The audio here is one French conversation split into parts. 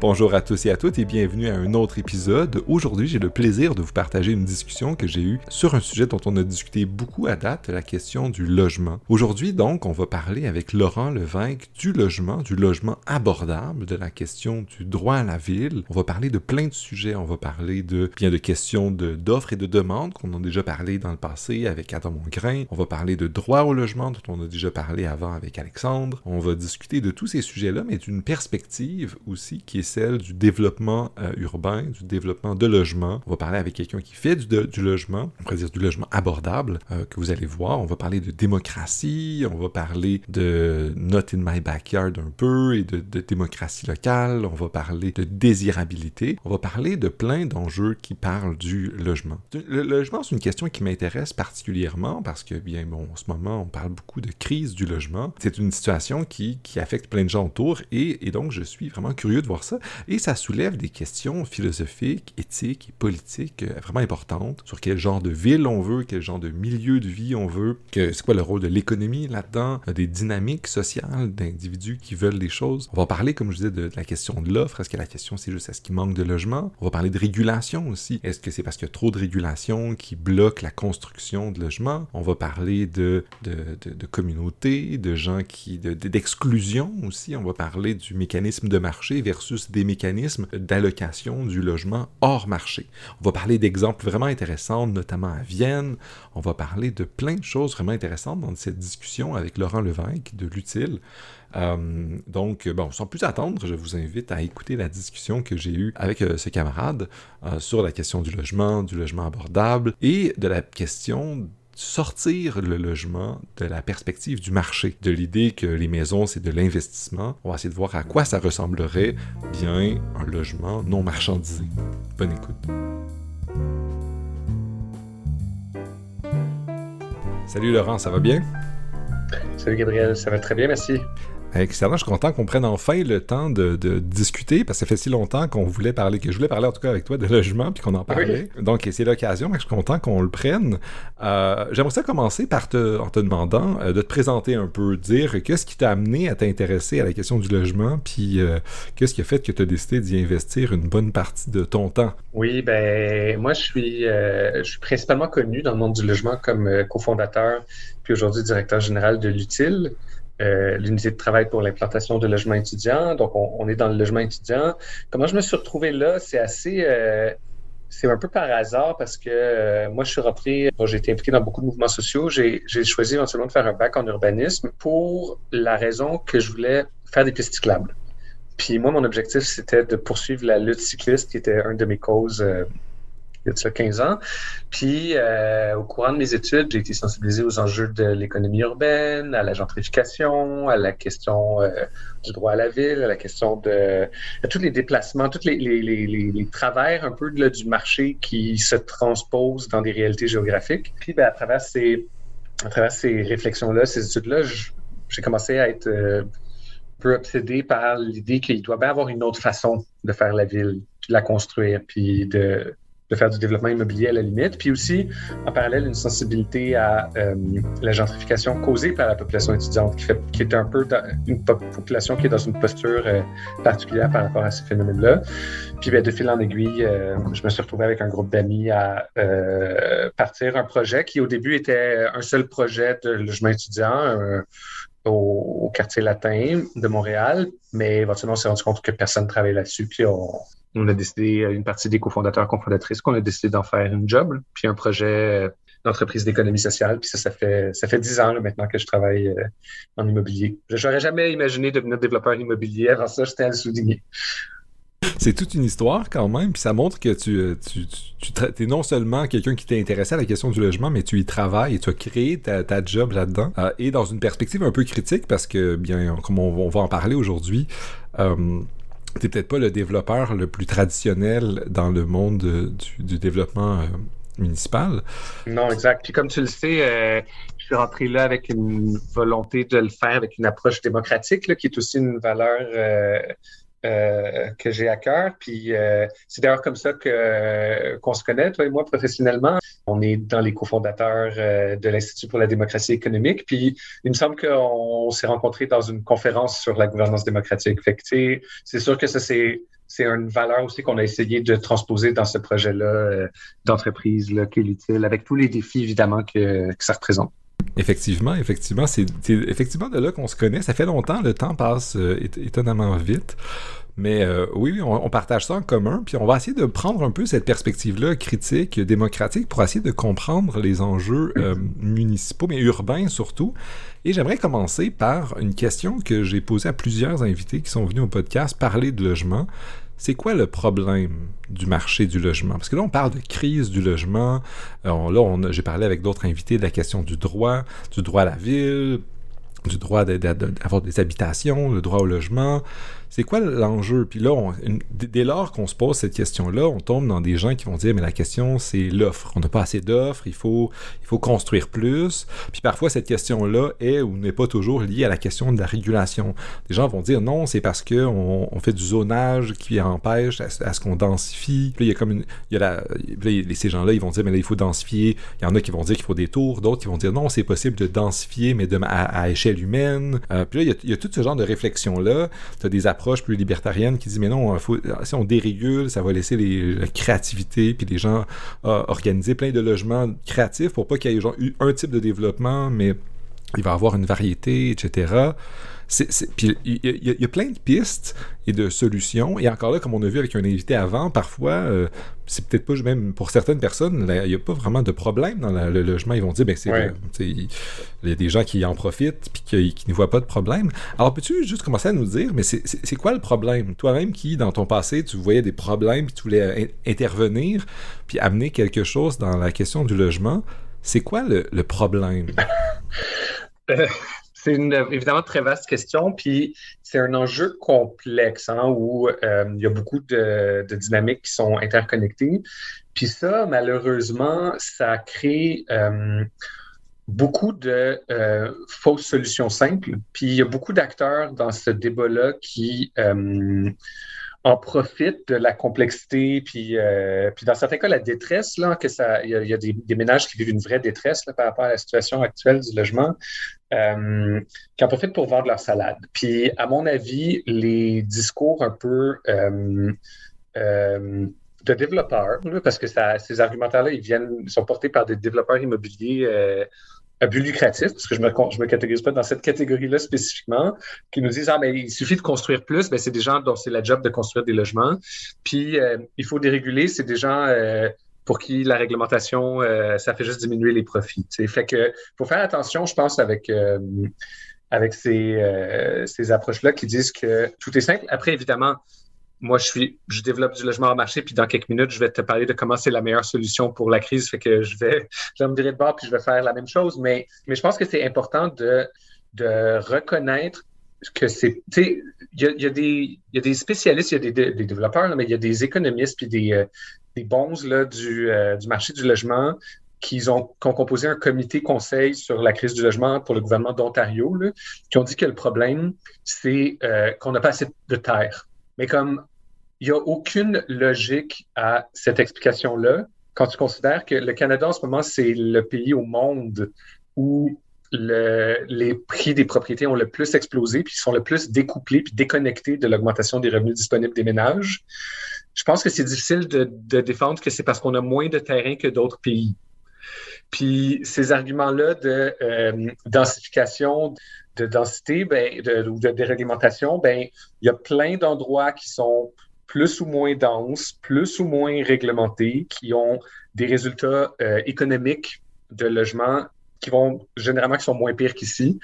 Bonjour à tous et à toutes et bienvenue à un autre épisode. Aujourd'hui, j'ai le plaisir de vous partager une discussion que j'ai eue sur un sujet dont on a discuté beaucoup à date, la question du logement. Aujourd'hui, donc, on va parler avec Laurent Levesque du logement, du logement abordable, de la question du droit à la ville. On va parler de plein de sujets. On va parler de bien de questions d'offres et de demandes qu'on a déjà parlé dans le passé avec Adam Mongrain. On va parler de droit au logement dont on a déjà parlé avant avec Alexandre. On va discuter de tous ces sujets-là, mais d'une perspective aussi qui est celle du développement euh, urbain, du développement de logement. On va parler avec quelqu'un qui fait du, logement, on pourrait dire du logement abordable, euh, que vous allez voir. On va parler de démocratie, on va parler de not in my backyard un peu et de, de démocratie locale, on va parler de désirabilité, on va parler de plein d'enjeux qui parlent du logement. Le, logement, c'est une question qui m'intéresse particulièrement parce que, bien, bon, en ce moment, on parle beaucoup de crise du logement. C'est une situation qui, qui affecte plein de gens autour et, et donc je suis vraiment curieux de voir ça. Et ça soulève des questions philosophiques, éthiques et politiques euh, vraiment importantes sur quel genre de ville on veut, quel genre de milieu de vie on veut, c'est quoi le rôle de l'économie là-dedans, euh, des dynamiques sociales d'individus qui veulent des choses. On va parler, comme je disais, de, la question de l'offre. Est-ce que la question c'est juste est-ce qu'il manque de logement? On va parler de régulation aussi. Est-ce que c'est parce qu'il y a trop de régulation qui bloque la construction de logements? On va parler de, de, de, de communautés, de gens qui... d'exclusion aussi. On va parler du mécanisme de marché versus des mécanismes d'allocation du logement hors marché. On va parler d'exemples vraiment intéressants, notamment à Vienne. On va parler de plein de choses vraiment intéressantes dans cette discussion avec Laurent Levesque de l'utile. Euh, donc, bon, sans plus attendre, je vous invite à écouter la discussion que j'ai eue avec euh, ce camarade euh, sur la question du logement, du logement abordable et de la question sortir le logement de la perspective du marché, de l'idée que les maisons c'est de l'investissement. On va essayer de voir à quoi ça ressemblerait bien un logement non marchandisé. Bonne écoute. Salut Laurent, ça va bien? Salut Gabriel, ça va très bien, merci. Excellent, je suis content qu'on prenne enfin le temps de, discuter parce que ça fait si longtemps qu'on voulait parler, que je voulais parler en tout cas avec toi de logement puis qu'on en parlait. Donc c'est l'occasion, mais je suis content qu'on le prenne. Euh, j'aimerais ça commencer par te, en te demandant euh, de te présenter un peu, dire qu'est-ce qui t'a amené à t'intéresser à la question du logement puis euh, qu'est-ce qui a fait que tu as décidé d'y investir une bonne partie de ton temps? Oui, ben moi je suis, je suis principalement connu dans le monde du logement comme cofondateur puis aujourd'hui directeur général de l'Utile. Euh, l'unité de travail pour l'implantation de logements étudiants. Donc, on, est dans le logement étudiant. Comment je me suis retrouvé là? C'est assez... Euh, c'est un peu par hasard parce que euh, moi, je suis rentré, j'ai été impliqué dans beaucoup de mouvements sociaux. J'ai choisi éventuellement de faire un bac en urbanisme pour la raison que je voulais faire des pistes cyclables. Puis moi, mon objectif, c'était de poursuivre la lutte cycliste, qui était une de mes causes y a 15 ans. Puis, euh, au courant de mes études, j'ai été sensibilisé aux enjeux de l'économie urbaine, à la gentrification, à la question euh, du droit à la ville, à la question de tous les déplacements, tous les travers un peu du marché qui se transposent dans des réalités géographiques. Puis, ben, à travers ces, à travers ces réflexions-là, ces études-là, j'ai commencé à être euh, un peu obsédé par l'idée qu'il doit bien avoir une autre façon de faire la ville, de la construire, puis de de faire du développement immobilier à la limite, puis aussi en parallèle une sensibilité à euh, la gentrification causée par la population étudiante, qui, fait, qui est un peu dans une population qui est dans une posture euh, particulière par rapport à ce phénomène-là. Puis ben, de fil en aiguille, euh, je me suis retrouvé avec un groupe d'amis à partir un projet qui au début était un seul projet de logement étudiant. Au, quartier latin de Montréal, mais éventuellement on s'est rendu compte que personne ne travaillait là-dessus, puis on, on a décidé, euh, une partie des cofondateurs, cofondatrices, qu'on a décidé d'en faire une job, puis un projet euh, d'entreprise d'économie sociale. Puis ça, ça fait ça fait dix ans maintenant que je travaille euh, en immobilier. Je n'aurais jamais imaginé devenir développeur immobilier. Avant ça, j'étais à le souligner. C'est toute une histoire quand même, puis ça montre que tu, tu, tu, es non seulement quelqu'un qui t'est intéressé à la question du logement, mais tu y travailles et tu as créé ta, ta job là-dedans. et dans une perspective un peu critique, parce que, bien, comme on, va en parler aujourd'hui, t'es peut-être pas le développeur le plus traditionnel dans le monde du, développement euh, municipal. Non, exact. Puis comme tu le sais, euh, je suis rentré là avec une volonté de le faire avec une approche démocratique, qui est aussi une valeur euh, que j'ai à cœur. Puis euh, c'est d'ailleurs comme ça que qu'on se connaît, toi et moi, professionnellement. On est dans les cofondateurs euh, de l'Institut pour la démocratie économique. Puis il me semble qu'on s'est rencontrés dans une conférence sur la gouvernance démocratique. Fait que c'est sûr que ça c'est c'est une valeur aussi qu'on a essayé de transposer dans ce projet-là euh, d'entreprise là, qui est utile, avec tous les défis évidemment que, que ça représente. Effectivement, effectivement, c'est effectivement de là qu'on se connaît. Ça fait longtemps, le temps passe euh, étonnamment vite. Mais euh, oui, on, partage ça en commun, puis on va essayer de prendre un peu cette perspective-là critique, démocratique, pour essayer de comprendre les enjeux euh, municipaux, mais urbains surtout. Et j'aimerais commencer par une question que j'ai posée à plusieurs invités qui sont venus au podcast parler de logement. C'est quoi le problème du marché du logement? Parce que là, on parle de crise du logement. Euh, là, j'ai parlé avec d'autres invités de la question du droit, du droit à la ville, du droit d'avoir des habitations, le droit au logement. C'est quoi l'enjeu? Puis là, dès lors qu'on se pose cette question-là, on tombe dans des gens qui vont dire, mais la question, c'est l'offre. On n'a pas assez d'offres, il faut, il faut construire plus. Puis parfois, cette question-là est ou n'est pas toujours liée à la question de la régulation. Des gens vont dire, non, c'est parce qu'on on fait du zonage qui empêche à, ce qu'on densifie. Puis il y a comme une... Il y a la, ces gens-là, ils vont dire, mais là, il faut densifier. Il y en a qui vont dire qu'il faut des tours, d'autres qui vont dire, non, c'est possible de densifier, mais à, échelle humaine. Euh, puis là, il y, a, il y, a, tout ce genre de réflexion-là. Tu as des plus libertarienne qui dit mais non, si on dérégule, ça va laisser les, la créativité puis les gens euh, organiser plein de logements créatifs pour pas qu'il y ait genre, un type de développement, mais il va y avoir une variété, etc il y, a plein de pistes et de solutions. Et encore là, comme on a vu avec un invité avant, parfois, euh, c'est peut-être pas même pour certaines personnes, il n'y a pas vraiment de problème dans le logement. Ils vont dire, ben c'est il y a des gens qui en profitent puis qui, qui ne voient pas de problème. Alors peux-tu juste commencer à nous dire, mais c'est quoi le problème? Toi-même qui, dans ton passé, tu voyais des problèmes puis tu voulais intervenir puis amener quelque chose dans la question du logement. C'est quoi le, le problème? C'est une évidemment très vaste question, puis c'est un enjeu complexe hein, où euh, il y a beaucoup de, dynamiques qui sont interconnectées. Puis ça, malheureusement, ça crée euh, beaucoup de euh, fausses solutions simples. Puis il y a beaucoup d'acteurs dans ce débat-là qui en profitent de la complexité, puis, puis dans certains cas, la détresse, là, que ça, il y a, des, ménages qui vivent une vraie détresse par rapport à la situation actuelle du logement, euh, qui en profitent pour vendre leur salade. Puis, à mon avis, les discours un peu euh, euh, de développeurs, parce que ça, ces argumentaires-là, ils viennent, sont portés par des développeurs immobiliers à but lucratif, parce que je me, je me catégorise pas dans cette catégorie-là spécifiquement, qui nous disent, ah, mais il suffit de construire plus, ben, c'est des gens dont c'est la job de construire des logements. Puis, il faut déréguler, c'est des gens pour qui la réglementation, euh, ça fait juste diminuer les profits. Il Fait que faut faire attention, je pense, avec, euh, avec ces, euh, ces approches-là qui disent que tout est simple. Après, évidemment, moi, je suis, je développe du logement en marché, puis dans quelques minutes, je vais te parler de comment c'est la meilleure solution pour la crise. Fait que je vais, je me virer de bord, puis je vais faire la même chose. Mais, mais je pense que c'est important de, de reconnaître que c'est, tu sais, il y a, y, des spécialistes, il y a des, des développeurs, mais il y a des économistes puis des, des bons là, du, euh, du marché du logement qui ont, composé un comité conseil sur la crise du logement pour le gouvernement d'Ontario, qui ont dit que le problème, c'est euh, qu'on n'a pas assez de terre. Mais comme il n'y a aucune logique à cette explication-là, quand tu considères que le Canada en ce moment, c'est le pays au monde où le, les prix des propriétés ont le plus explosé, puis sont le plus découplés, puis déconnectés de l'augmentation des revenus disponibles des ménages je pense que c'est difficile de, défendre que c'est parce qu'on a moins de terrain que d'autres pays. Puis ces arguments-là de euh, densification, de densité ben, ou de déréglementation, ben, il y a plein d'endroits qui sont plus ou moins denses, plus ou moins réglementés, qui ont des résultats euh, économiques de logement qui vont généralement qui sont moins pires qu'ici.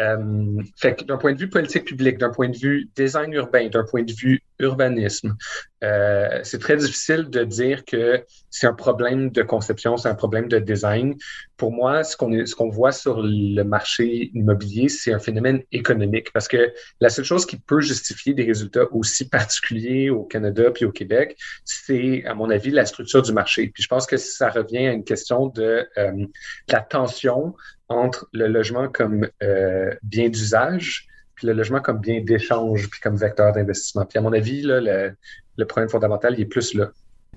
Euh, d'un point de vue politique publique, d'un point de vue design urbain, d'un point de vue urbanisme, euh, c'est très difficile de dire que c'est un problème de conception, c'est un problème de design. Pour moi, ce qu'on ce qu'on voit sur le marché immobilier, c'est un phénomène économique parce que la seule chose qui peut justifier des résultats aussi particuliers au Canada puis au Québec, c'est à mon avis la structure du marché. Puis je pense que ça revient à une question de euh, la tension entre le logement comme euh, bien d'usage puis le logement comme bien d'échange puis comme vecteur d'investissement. Puis à mon avis, le, le problème fondamental, il est plus là.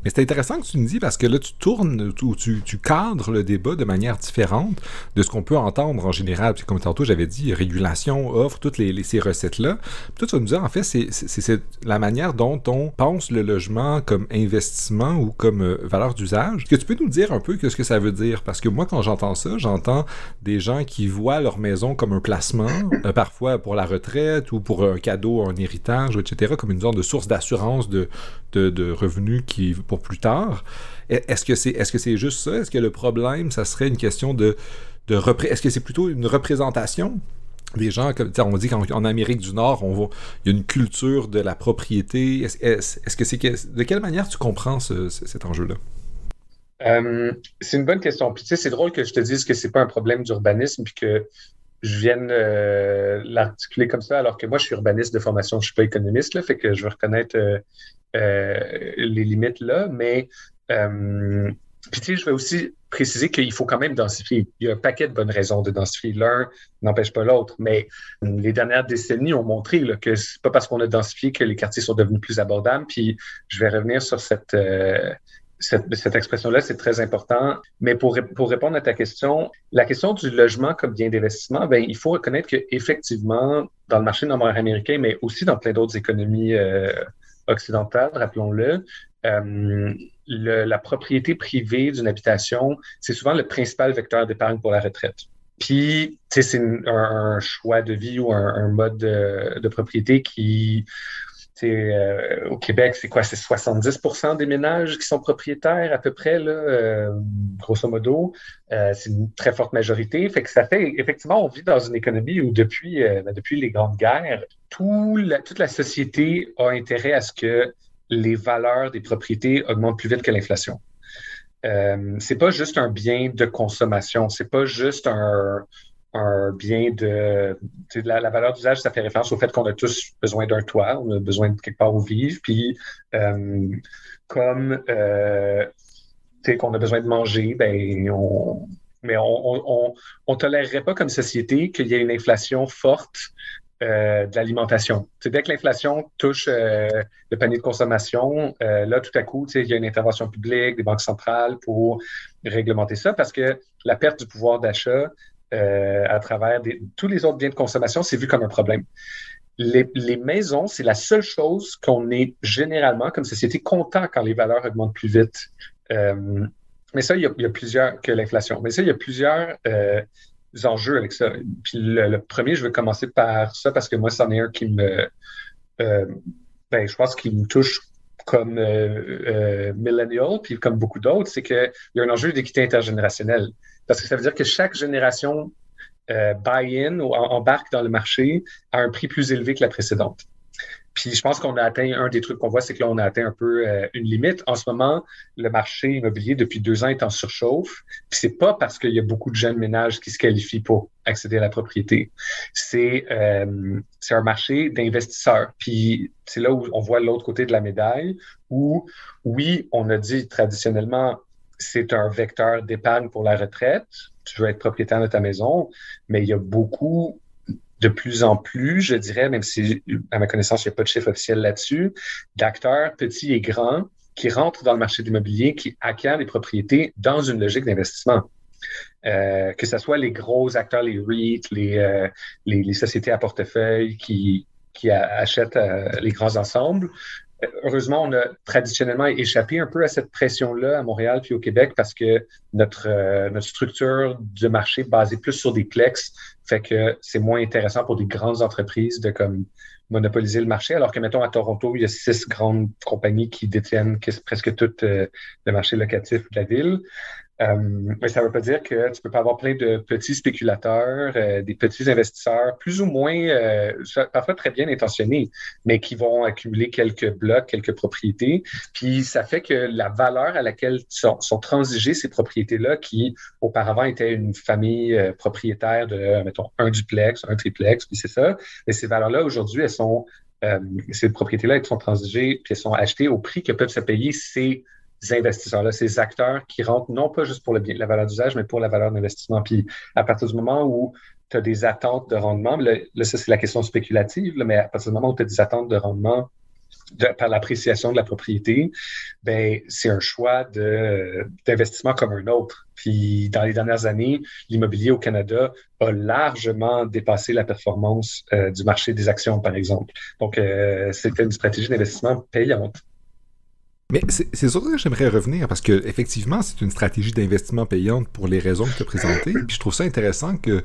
Mais c'est intéressant que tu me dis parce que là, tu tournes ou tu, tu cadres le débat de manière différente de ce qu'on peut entendre en général. Puis comme tantôt, j'avais dit, régulation, offre, toutes les, ces recettes-là. Toi, tu vas nous dire, en fait, c'est la manière dont on pense le logement comme investissement ou comme euh, valeur d'usage. Est-ce que tu peux nous dire un peu ce que ça veut dire? Parce que moi, quand j'entends ça, j'entends des gens qui voient leur maison comme un placement, euh, parfois pour la retraite ou pour un cadeau, un héritage, etc., comme une sorte de source d'assurance de, de, revenus qui, pour plus tard. Est-ce que c'est est -ce c'est juste ça? Est-ce que le problème, ça serait une question de, de Est-ce que c'est plutôt une représentation des gens, comme on dit qu'en Amérique du Nord, on il y a une culture de la propriété. Est-ce que c'est de quelle manière tu comprends cet enjeu-là? Euh, c'est une bonne question. C'est drôle que je te dise que c'est pas un problème d'urbanisme puis que je vienne euh, l'articuler comme ça, alors que moi, je suis urbaniste de formation, je suis pas économiste, là, fait que je veux reconnaître euh, les limites là, mais puis tu sais, je vais aussi préciser qu'il faut quand même densifier. Il y a un paquet de bonnes raisons de densifier. L'un n'empêche pas l'autre, mais les dernières décennies ont montré là, que c'est pas parce qu'on a densifié que les quartiers sont devenus plus abordables. Puis je vais revenir sur cette, euh, cette, expression-là, c'est très important. Mais pour, pour répondre à ta question, la question du logement comme bien d'investissement, ben, il faut reconnaître qu'effectivement, dans le marché nord-américain, mais aussi dans plein d'autres économies euh, occidentales, rappelons-le, euh, la propriété privée d'une habitation, c'est souvent le principal vecteur d'épargne pour la retraite. Puis, c'est un, choix de vie ou un, mode de, propriété qui, euh, au Québec, c'est quoi? C'est 70% des ménages qui sont propriétaires à peu près, là, euh, grosso modo. Euh, c'est une très forte majorité. Fait que ça fait, effectivement, on vit dans une économie où depuis, ben, depuis les grandes guerres, toute la société a intérêt à ce que les valeurs des propriétés augmentent plus vite que l'inflation. C'est pas juste un bien de consommation, c'est pas juste un, bien de, la, valeur d'usage, ça fait référence au fait qu'on a tous besoin d'un toit, on a besoin de quelque part où vivre, puis euh, comme euh, qu'on a besoin de manger, ben on, mais on, on, tolérerait pas comme société qu'il y ait une inflation forte euh, de l'alimentation. Dès que l'inflation touche euh, le panier de consommation, euh, là, tout à coup, il y a une intervention publique, des banques centrales pour réglementer ça parce que la perte du pouvoir d'achat à travers tous les autres biens de consommation, c'est vu comme un problème. Les, maisons, c'est la seule chose qu'on est généralement, comme société, content quand les valeurs augmentent plus vite. mais ça, il y, a, plusieurs que l'inflation. Mais ça, il y a plusieurs enjeux avec ça. Puis le, premier, je vais commencer par ça parce que moi, c'en est un qui me, euh, ben, je pense qu'il me touche comme euh, euh, millennial, puis comme beaucoup d'autres, c'est qu'il y a un enjeu d'équité intergénérationnelle. Parce que ça veut dire que chaque génération buy-in ou embarque dans le marché à un prix plus élevé que la précédente. Puis je pense qu'on a atteint, un des trucs qu'on voit, c'est que là, on a atteint un peu euh, une limite. En ce moment, le marché immobilier, depuis deux ans, est en surchauffe. Puis c'est pas parce qu'il y a beaucoup de jeunes ménages qui se qualifient pour accéder à la propriété. C'est euh, un marché d'investisseurs. Puis c'est là où on voit l'autre côté de la médaille, où, oui, on a dit traditionnellement, c'est un vecteur d'épargne pour la retraite. Tu veux être propriétaire de ta maison, mais il y a beaucoup de plus en plus, je dirais, même si à ma connaissance, il n'y a pas de chiffre officiel là-dessus, d'acteurs petits et grands qui rentrent dans le marché de l'immobilier, qui acquièrent des propriétés dans une logique d'investissement. Euh, que ce soit les gros acteurs, les REIT, les, euh, les, sociétés à portefeuille qui, qui achètent euh, les grands ensembles, heureusement, on a traditionnellement échappé un peu à cette pression-là à Montréal puis au Québec parce que notre, euh, notre structure de marché basée plus sur des plex fait que c'est moins intéressant pour des grandes entreprises de comme monopoliser le marché, alors que, mettons, à Toronto, il y a six grandes compagnies qui détiennent presque tout euh, le marché locatif de la ville. Euh, mais ça ne veut pas dire que tu peux pas avoir plein de petits spéculateurs, euh, des petits investisseurs, plus ou moins, euh, parfois très bien intentionnés, mais qui vont accumuler quelques blocs, quelques propriétés. Puis ça fait que la valeur à laquelle sont, sont transigées ces propriétés-là, qui auparavant étaient une famille propriétaire de, mettons, un duplex, un triplex, puis c'est ça. Mais ces valeurs-là, aujourd'hui, elles sont, ces propriétés-là, elles sont transigées, puis elles sont achetées au prix que peuvent se payer ces investisseurs-là, ces acteurs qui rentrent non pas juste pour la valeur d'usage, mais pour la valeur d'investissement. Puis à partir du moment où tu as des attentes de rendement, là, ça c'est la question spéculative, mais à partir du moment où tu as des attentes de rendement par l'appréciation de la propriété, ben, c'est un choix d'investissement comme un autre. Puis dans les dernières années, l'immobilier au Canada a largement dépassé la performance euh, du marché des actions, par exemple. Donc, euh, c'était une stratégie d'investissement payante. Mais c'est sur ça que j'aimerais revenir, parce que effectivement, c'est une stratégie d'investissement payante pour les raisons que tu as présentées. Puis je trouve ça intéressant que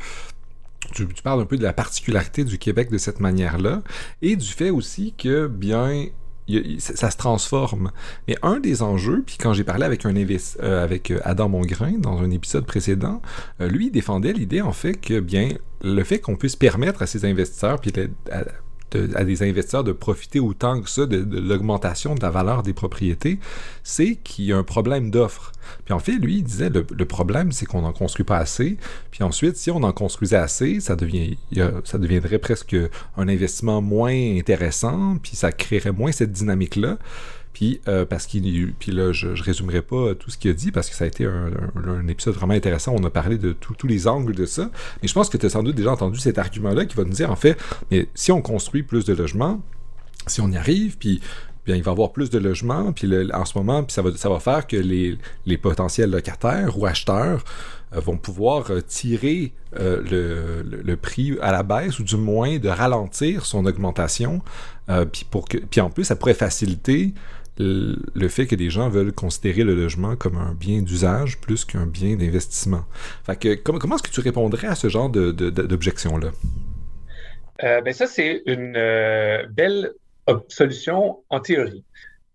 tu, parles un peu de la particularité du Québec de cette manière-là, et du fait aussi que, bien, ça se transforme. Mais un des enjeux, puis quand j'ai parlé avec un euh, avec Adam Mongrain dans un épisode précédent, euh, lui il défendait l'idée en fait que bien le fait qu'on puisse permettre à ses investisseurs puis des investisseurs de profiter autant que ça de, l'augmentation de la valeur des propriétés, c'est qu'il y a un problème d'offre. Puis en fait, lui, il disait le, le problème, c'est qu'on n'en construit pas assez. Puis ensuite, si on en construisait assez, ça, devient, ça deviendrait presque un investissement moins intéressant, puis ça créerait moins cette dynamique-là. Puis, euh, parce. Puis là, je, ne résumerai pas tout ce qu'il a dit parce que ça a été un, épisode vraiment intéressant. On a parlé de tous les angles de ça. Mais je pense que tu as sans doute déjà entendu cet argument-là qui va nous dire, en fait, mais si on construit plus de logements, si on y arrive, puis bien, il va y avoir plus de logements, puis en ce moment, puis ça va, ça va faire que les, potentiels locataires ou acheteurs euh, vont pouvoir euh, tirer le, le, prix à la baisse ou du moins de ralentir son augmentation. puis, pour que, puis en plus, ça pourrait faciliter le fait que des gens veulent considérer le logement comme un bien d'usage plus qu'un bien d'investissement. Comment, comment est-ce que tu répondrais à ce genre d'objection-là? Euh, ben ça, c'est une euh, belle solution en théorie.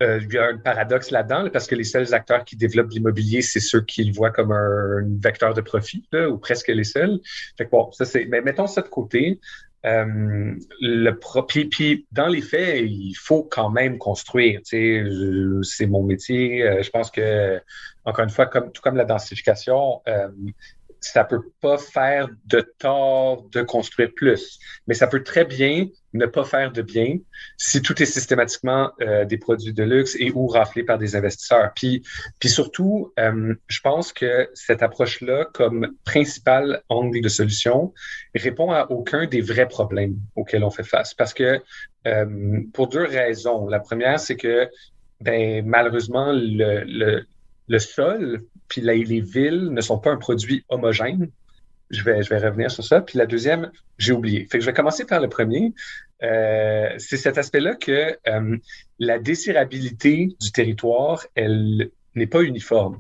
Euh, il y a un paradoxe là-dedans, parce que les seuls acteurs qui développent l'immobilier, c'est ceux qui le voient comme un, vecteur de profit, ou presque les seuls. Bon, ça c'est. Mais mettons ça de côté. Euh, le puis, puis, dans les faits, il faut quand même construire. C'est mon métier. Euh, je pense que, encore une fois, comme, tout comme la densification, euh, ça peut pas faire de tort de construire plus, mais ça peut très bien ne pas faire de bien si tout est systématiquement euh, des produits de luxe et ou raflé par des investisseurs. Puis, puis surtout, euh, je pense que cette approche-là, comme principal angle de solution, répond à aucun des vrais problèmes auxquels on fait face. Parce que euh, pour deux raisons. La première, c'est que ben, malheureusement, le, le, le sol puis les, villes ne sont pas un produit homogène. Je vais, revenir sur ça. Puis la deuxième, j'ai oublié. Fait que je vais commencer par le premier. Euh, c'est cet aspect-là que euh, la désirabilité du territoire, elle n'est pas uniforme.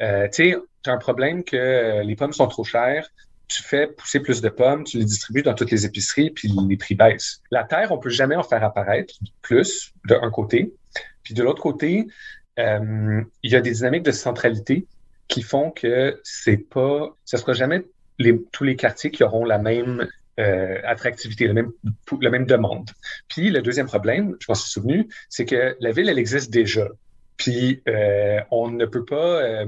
Euh, tu sais, tu as un problème que les pommes sont trop chères, tu fais pousser plus de pommes, tu les distribues dans toutes les épiceries, puis les prix baissent. La terre, on peut jamais en faire apparaître plus d'un côté. Puis de l'autre côté, euh, il y a des dynamiques de centralité qui font que c'est pas, ce sera jamais tous les quartiers qui auront la même euh, attractivité, la même, la même demande. Puis le deuxième problème, je m'en suis souvenu, c'est que la ville, elle existe déjà. Puis euh, on ne peut pas. Euh,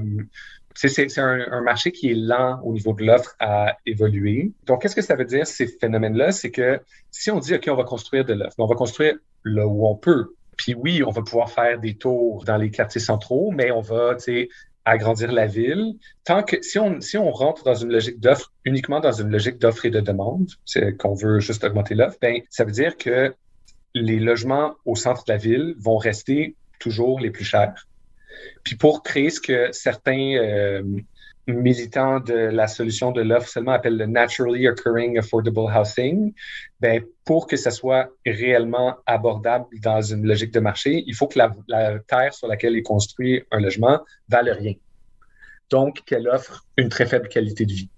c'est un, un, marché qui est lent au niveau de l'offre à évoluer. Donc, qu'est-ce que ça veut dire, ces phénomènes-là? C'est que si on dit, OK, on va construire de l'offre, on va construire là où on peut. Puis oui, on va pouvoir faire des tours dans les quartiers centraux, mais on va, tu sais, agrandir la ville. Tant que si on, si on rentre dans une logique d'offre, uniquement dans une logique d'offre et de demande, c'est qu'on veut juste augmenter l'offre, ben, ça veut dire que les logements au centre de la ville vont rester toujours les plus chers. Puis pour créer ce que certains euh, militants de la solution de l'offre seulement appellent le naturally occurring affordable housing, ben, pour que ça soit réellement abordable dans une logique de marché, il faut que la, terre sur laquelle est construit un logement vale rien. Donc, qu'elle offre une très faible qualité de vie,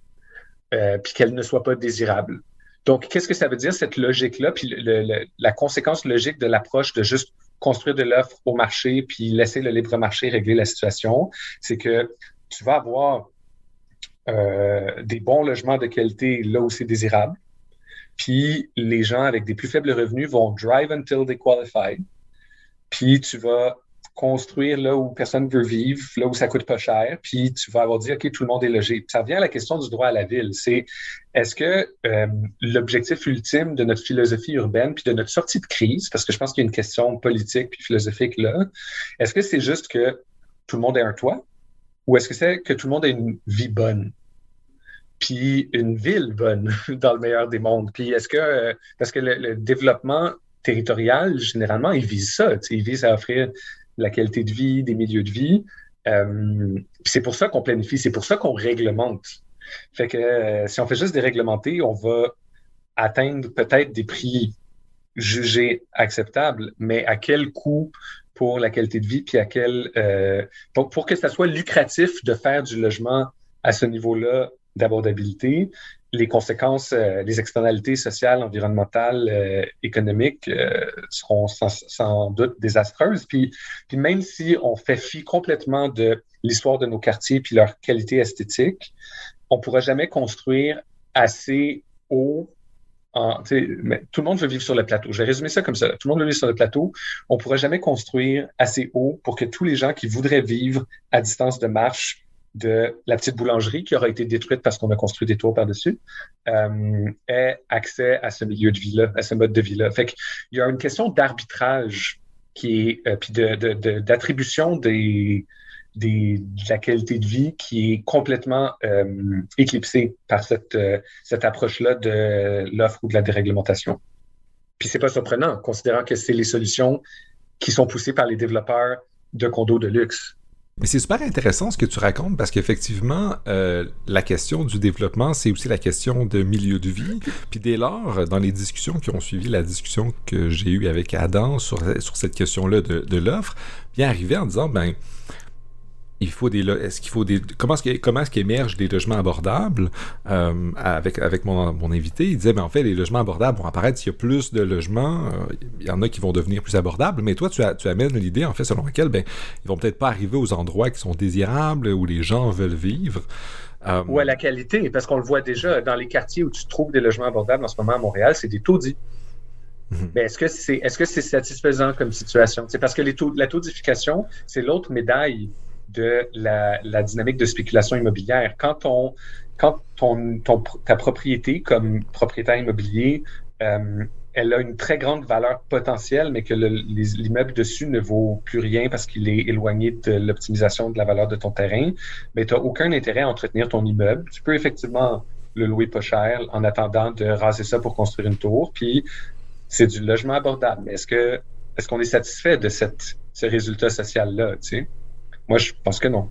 euh, puis qu'elle ne soit pas désirable. Donc, qu'est-ce que ça veut dire, cette logique-là, puis la conséquence logique de l'approche de juste construire de l'offre au marché, puis laisser le libre marché régler la situation, c'est que tu vas avoir euh, des bons logements de qualité là où c'est désirable. Puis les gens avec des plus faibles revenus vont drive until they qualify. Puis tu vas construire là où personne veut vivre, là où ça coûte pas cher, puis tu vas avoir dit, OK, tout le monde est logé. ça revient à la question du droit à la ville. C'est est-ce que euh, l'objectif ultime de notre philosophie urbaine, puis de notre sortie de crise, parce que je pense qu'il y a une question politique puis philosophique là, est-ce que c'est juste que tout le monde ait un toit? Ou est-ce que c'est que tout le monde ait une vie bonne? Puis une ville bonne dans le meilleur des mondes. Puis est-ce que, parce que le, développement territoriales, généralement, ils visent ça. Ils visent à offrir la qualité de vie, des milieux de vie. Euh, c'est pour ça qu'on planifie, c'est pour ça qu'on réglemente. Fait que euh, si on fait juste déréglementer, on va atteindre peut-être des prix jugés acceptables, mais à quel coût pour la qualité de vie, puis à quel euh, pour, que ça soit lucratif de faire du logement à ce niveau-là d'abordabilité, les conséquences, euh, les externalités sociales, environnementales, euh, économiques euh, seront sans, sans, doute désastreuses. Puis, puis même si on fait fi complètement de l'histoire de nos quartiers puis leur qualité esthétique, on ne pourra jamais construire assez haut. En, mais tout le monde veut vivre sur le plateau. Je vais résumer ça comme ça. Tout le monde veut vivre sur le plateau. On ne pourra jamais construire assez haut pour que tous les gens qui voudraient vivre à distance de marche de la petite boulangerie qui aura été détruite parce qu'on a construit des tours par-dessus, euh, ait accès à ce milieu de vie-là, à ce mode de vie-là. Fait qu'il y a une question d'arbitrage qui est, euh, puis d'attribution de, des, de la qualité de vie qui est complètement euh, éclipsée par cette, euh, cette approche-là de l'offre ou de la déréglementation. Puis c'est pas surprenant, considérant que c'est les solutions qui sont poussées par les développeurs de condos de luxe. Mais c'est super intéressant ce que tu racontes parce qu'effectivement, euh, la question du développement, c'est aussi la question de milieu de vie. Puis dès lors, dans les discussions qui ont suivi la discussion que j'ai eue avec Adam sur, sur cette question-là de, de l'offre, bien arrivé en disant, ben, il faut des est-ce qu'il faut des comment est-ce comment est-ce qu'émergent des logements abordables? Euh, avec avec mon, mon, invité il disait mais en fait les logements abordables vont apparaître s'il y a plus de logements euh, il y en a qui vont devenir plus abordables. Mais toi tu, as, tu amènes l'idée en fait selon laquelle ben ils vont peut-être pas arriver aux endroits qui sont désirables où les gens veulent vivre. Euh, ou à la qualité parce qu'on le voit déjà dans les quartiers où tu trouves des logements abordables en ce moment à Montréal c'est des taudis. Mhm. mais est-ce que c'est est-ce que c'est satisfaisant comme situation? C'est parce que les taux, la taudification, c'est l'autre médaille de la, dynamique de spéculation immobilière. Quand, ta propriété comme propriétaire immobilier, euh, elle a une très grande valeur potentielle, mais que l'immeuble dessus ne vaut plus rien parce qu'il est éloigné de l'optimisation de la valeur de ton terrain, mais tu n'as aucun intérêt à entretenir ton immeuble. Tu peux effectivement le louer pas cher en attendant de raser ça pour construire une tour, puis c'est du logement abordable. Mais est-ce que est-ce qu'on est satisfait de ce résultat social-là? Moi, je pense que non.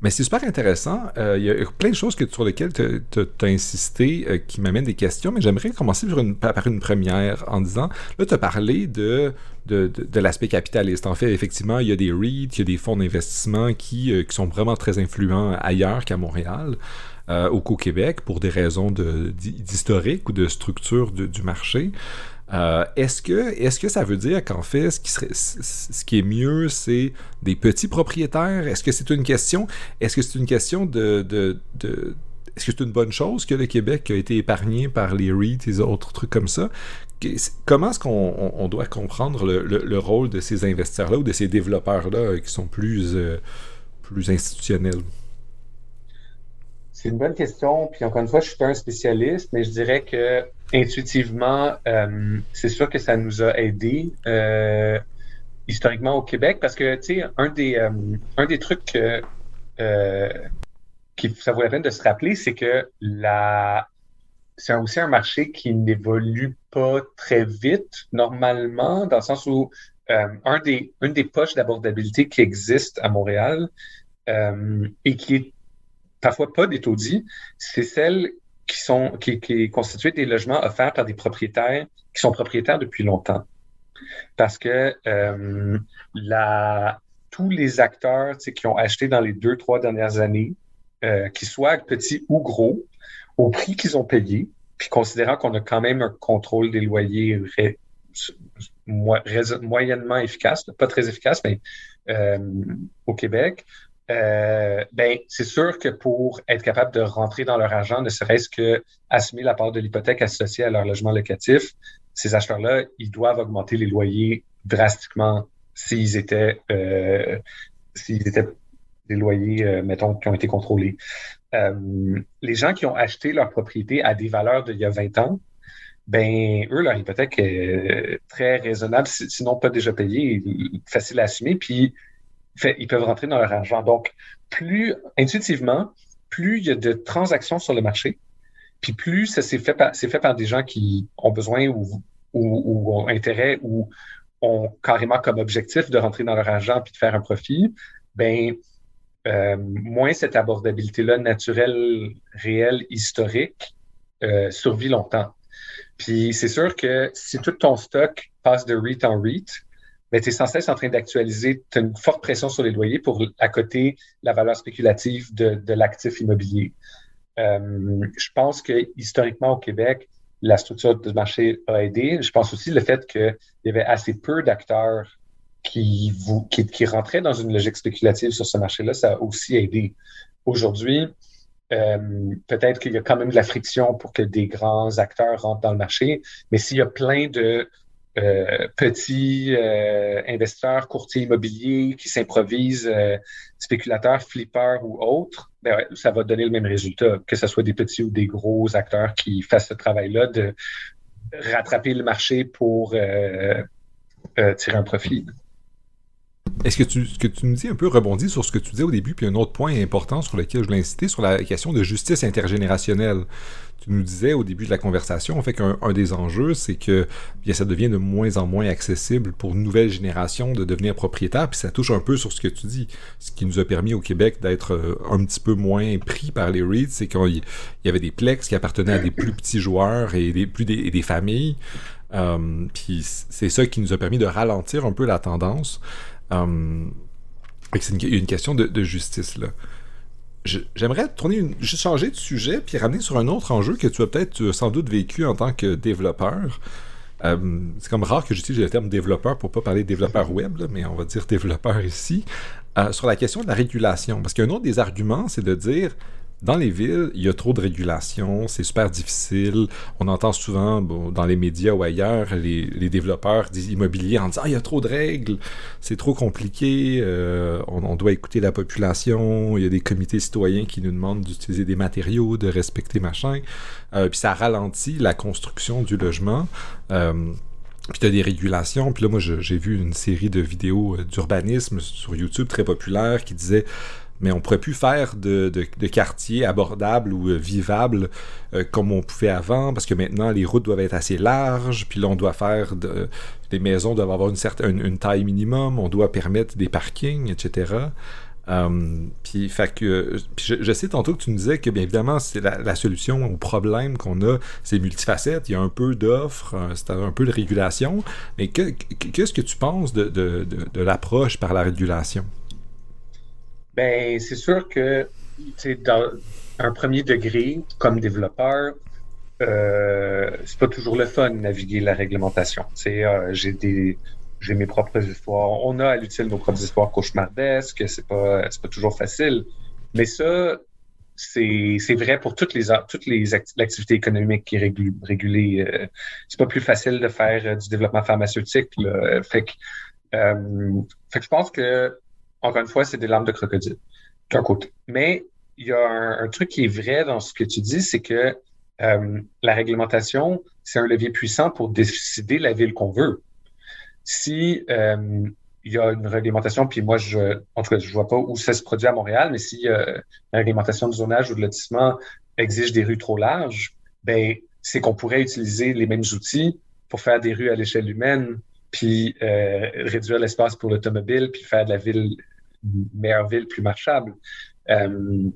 Mais c'est super intéressant. Euh, il y a plein de choses sur lesquelles tu as insisté euh, qui m'amènent des questions, mais j'aimerais commencer par une, par une, première en disant, là, tu as parlé de, de, de, l'aspect capitaliste. En fait, effectivement, il y a des REIT, il y a des fonds d'investissement qui, euh, qui sont vraiment très influents ailleurs qu'à Montréal. qu'au Québec pour des raisons d'historique ou de structure du marché. Euh, est-ce que, est que ça veut dire qu'en fait, ce qui, est mieux, c'est des petits propriétaires? Est-ce que c'est une question? Est-ce que c'est une question de, est-ce que c'est une bonne chose que le Québec a été épargné par les REIT et autres trucs comme ça? Comment est-ce qu'on on doit comprendre le, le, rôle de ces investisseurs-là ou de ces développeurs-là qui sont plus, euh, plus institutionnels? C'est une bonne question. Puis encore une fois, je suis pas un spécialiste, mais je dirais que intuitivement, euh, c'est sûr que ça nous a aidé euh, historiquement au Québec parce que tu sais, un des euh, un des trucs que qui ça vaut la peine de se rappeler, c'est que la c'est aussi un marché qui n'évolue pas très vite normalement, dans le sens où un des, une des poches d'abordabilité qui existe à Montréal et qui est parfois pas des taudis, c'est celles qui sont qui, qui constituent des logements offerts par des propriétaires qui sont propriétaires depuis longtemps. Parce que euh, tous les acteurs qui ont acheté dans les deux, trois dernières années, euh, qu'ils soient petits ou gros, au prix qu'ils ont payé, puis considérant qu'on a quand même un contrôle des loyers moyennement efficace, pas très efficace, mais euh, au Québec, euh, ben, c'est sûr que pour être capable de rentrer dans leur argent, ne serait-ce que assumer la part de l'hypothèque associée à leur logement locatif, ces acheteurs-là, ils doivent augmenter les loyers drastiquement s'ils étaient, euh, s'ils étaient des loyers, euh, mettons, qui ont été contrôlés. les gens qui ont acheté leur propriété à des valeurs d'il y a 20 ans, ben eux, leur hypothèque est très raisonnable, sinon pas déjà payée, facile à assumer. Puis ils peuvent rentrer dans leur argent. Donc, plus intuitivement, plus il y a de transactions sur le marché, puis plus ça s'est fait par, c'est fait par des gens qui ont besoin ou ont intérêt ou ont carrément comme objectif de rentrer dans leur argent puis de faire un profit, ben euh, moins cette abordabilité-là naturelle, réelle, historique euh, survit longtemps. Puis c'est sûr que si tout ton stock passe de REIT en REIT, ben, tu es sans cesse en train d'actualiser, tu as une forte pression sur les loyers pour accoter la valeur spéculative de, l'actif immobilier. Euh, je pense que historiquement au Québec, la structure du marché a aidé. Je pense aussi le fait qu'il y avait assez peu d'acteurs qui, rentraient dans une logique spéculative sur ce marché-là, ça a aussi aidé. Aujourd'hui, euh, peut-être qu'il y a quand même de la friction pour que des grands acteurs rentrent dans le marché, mais s'il y a plein de euh, petits euh, investisseurs, courtiers immobiliers qui s'improvisent, euh, spéculateurs, flippers ou autres, ben ça va donner le même résultat, que ce soit des petits ou des gros acteurs qui fassent ce travail-là de rattraper le marché pour tirer un profit. Est-ce que tu, que tu nous dis un peu rebondit sur ce que tu disais au début, puis un autre point important sur lequel je voulais inciter, sur la question de justice intergénérationnelle. Tu nous disais au début de la conversation, en fait, qu'un des enjeux, c'est que bien, ça devient de moins en moins accessible pour une nouvelle génération de devenir propriétaire, puis ça touche un peu sur ce que tu dis. Ce qui nous a permis au Québec d'être euh, un petit peu moins pris par les REITs, c'est qu'il y avait des plex qui appartenaient à des plus petits joueurs et des, plus des, des familles. Euh, puis c'est ça qui nous a permis de ralentir un peu la tendance. Euh, c'est une, une, question de, justice là. J'aimerais changer de sujet puis ramener sur un autre enjeu que tu as peut-être euh, sans doute vécu en tant que développeur. Euh, c'est comme rare que j'utilise le terme développeur pour pas parler développeur web, mais on va dire développeur ici. sur la question de la régulation. Parce qu'un autre des arguments, c'est de dire dans les villes, il y a trop de régulation, c'est super difficile. On entend souvent dans les médias ou ailleurs les, développeurs immobiliers en disant ah, il y a trop de règles, c'est trop compliqué, euh, on, doit écouter la population, il y a des comités citoyens qui nous demandent d'utiliser des matériaux, de respecter machin. Euh, puis ça ralentit la construction du logement. Euh, puis tu as des régulations. Puis là, moi, j'ai vu une série de vidéos d'urbanisme sur YouTube très populaire qui disait mais on pourrait plus faire de, de, quartiers abordables ou euh, vivables euh, comme on pouvait avant, parce que maintenant les routes doivent être assez larges, puis là on doit faire de, des maisons doivent avoir une certaine une, taille minimum, on doit permettre des parkings, etc. Euh, puis, que, je, sais tantôt que tu nous disais que bien évidemment c'est la, solution au problème qu'on a, c'est multifacette, il y a un peu d'offres, c'est un peu de régulation, mais qu'est-ce que tu penses de, de, de l'approche par la régulation? Ben, c'est sûr que dans un premier degré, comme développeur, euh, c'est pas toujours le fun de naviguer la réglementation. Euh, j'ai mes propres histoires. On a à l'utile nos propres histoires cauchemardesques. C'est pas pas toujours facile. Mais ça, c'est vrai pour toutes les toutes les activités économiques qui sont régulées. Euh, c'est pas plus facile de faire euh, du développement pharmaceutique. Fait que, fait que je pense que encore une fois, c'est des larmes de crocodile d'un côté. Mais il y a un, truc qui est vrai dans ce que tu dis, c'est que euh, la réglementation, c'est un levier puissant pour décider la ville qu'on veut. Si euh, il y a une réglementation, puis moi, je, en tout cas, je vois pas où ça se produit à Montréal, mais si euh, la réglementation de zonage ou de lotissement exige des rues trop larges, ben, c'est qu'on pourrait utiliser les mêmes outils pour faire des rues à l'échelle humaine, puis réduire l'espace pour l'automobile, puis faire de la ville meilleure ville plus marchable. Euh,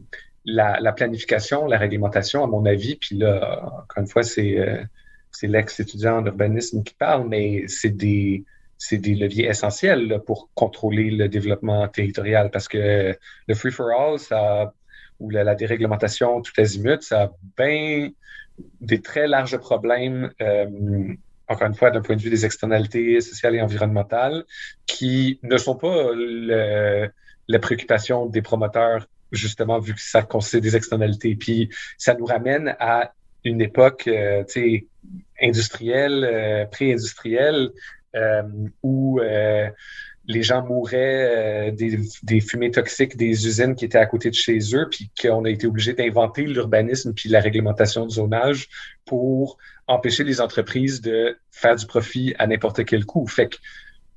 la, planification, la réglementation, à mon avis, puis là, encore une fois, c'est euh, l'ex-étudiant en qui parle, mais c'est des, des leviers essentiels pour contrôler le développement territorial parce que le free-for-all, ça, ou la, déréglementation tout azimut, ça a bien des très larges problèmes euh, encore une fois, d'un point de vue des externalités sociales et environnementales, qui ne sont pas la préoccupation des promoteurs, justement, vu que ça concerne des externalités. Puis ça nous ramène à une époque euh, industrielle, euh, pré-industrielle, euh, où euh, les gens mouraient des, des, fumées toxiques des usines qui étaient à côté de chez eux, puis qu'on a été obligé d'inventer l'urbanisme puis la réglementation du zonage pour empêcher les entreprises de faire du profit à n'importe quel coût. Fait que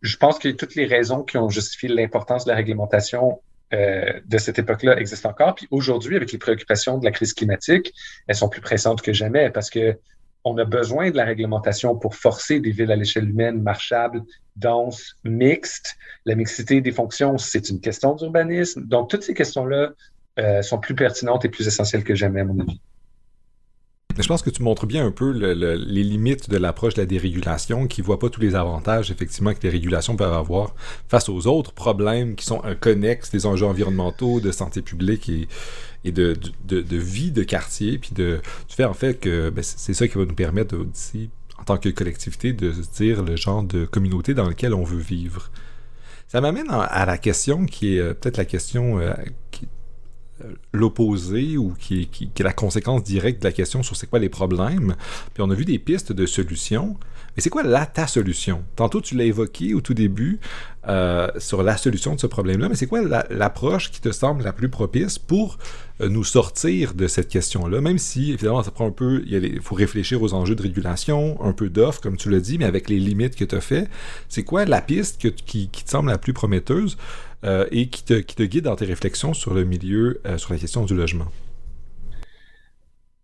je pense que toutes les raisons qui ont justifié l'importance de la réglementation euh, de cette époque-là existent encore. Puis aujourd'hui, avec les préoccupations de la crise climatique, elles sont plus pressantes que jamais parce que on a besoin de la réglementation pour forcer des villes à l'échelle humaine marchables, denses, mixtes. La mixité des fonctions, c'est une question d'urbanisme. Donc, toutes ces questions-là euh, sont plus pertinentes et plus essentielles que jamais, à mon avis. Je pense que tu montres bien un peu les limites de l'approche de la dérégulation, qui ne voit pas tous les avantages, effectivement, que les régulations peuvent avoir face aux autres problèmes qui sont connexes, des enjeux environnementaux, de santé publique et, de, vie de quartier, puis de, du fait, en fait, que ben, c'est ça qui va nous permettre aussi, en tant que collectivité, de se dire le genre de communauté dans lequel on veut vivre. Ça m'amène à la question qui est euh, peut-être la question euh, qui, l'opposé ou qui, qui, est la conséquence directe de la question sur c'est quoi les problèmes. Puis on a vu des pistes de solutions. Mais c'est quoi la ta solution? Tantôt tu l'as évoqué au tout début euh, sur la solution de ce problème-là, mais c'est quoi l'approche qui te semble la plus propice pour euh, nous sortir de cette question-là? Même si, évidemment, ça prend un peu, il faut réfléchir aux enjeux de régulation, un peu d'offres, comme tu l'as dit, mais avec les limites que tu as fait, c'est quoi la piste qui, te semble la plus prometteuse? Euh, et qui te, guide dans tes réflexions sur le milieu, sur la question du logement?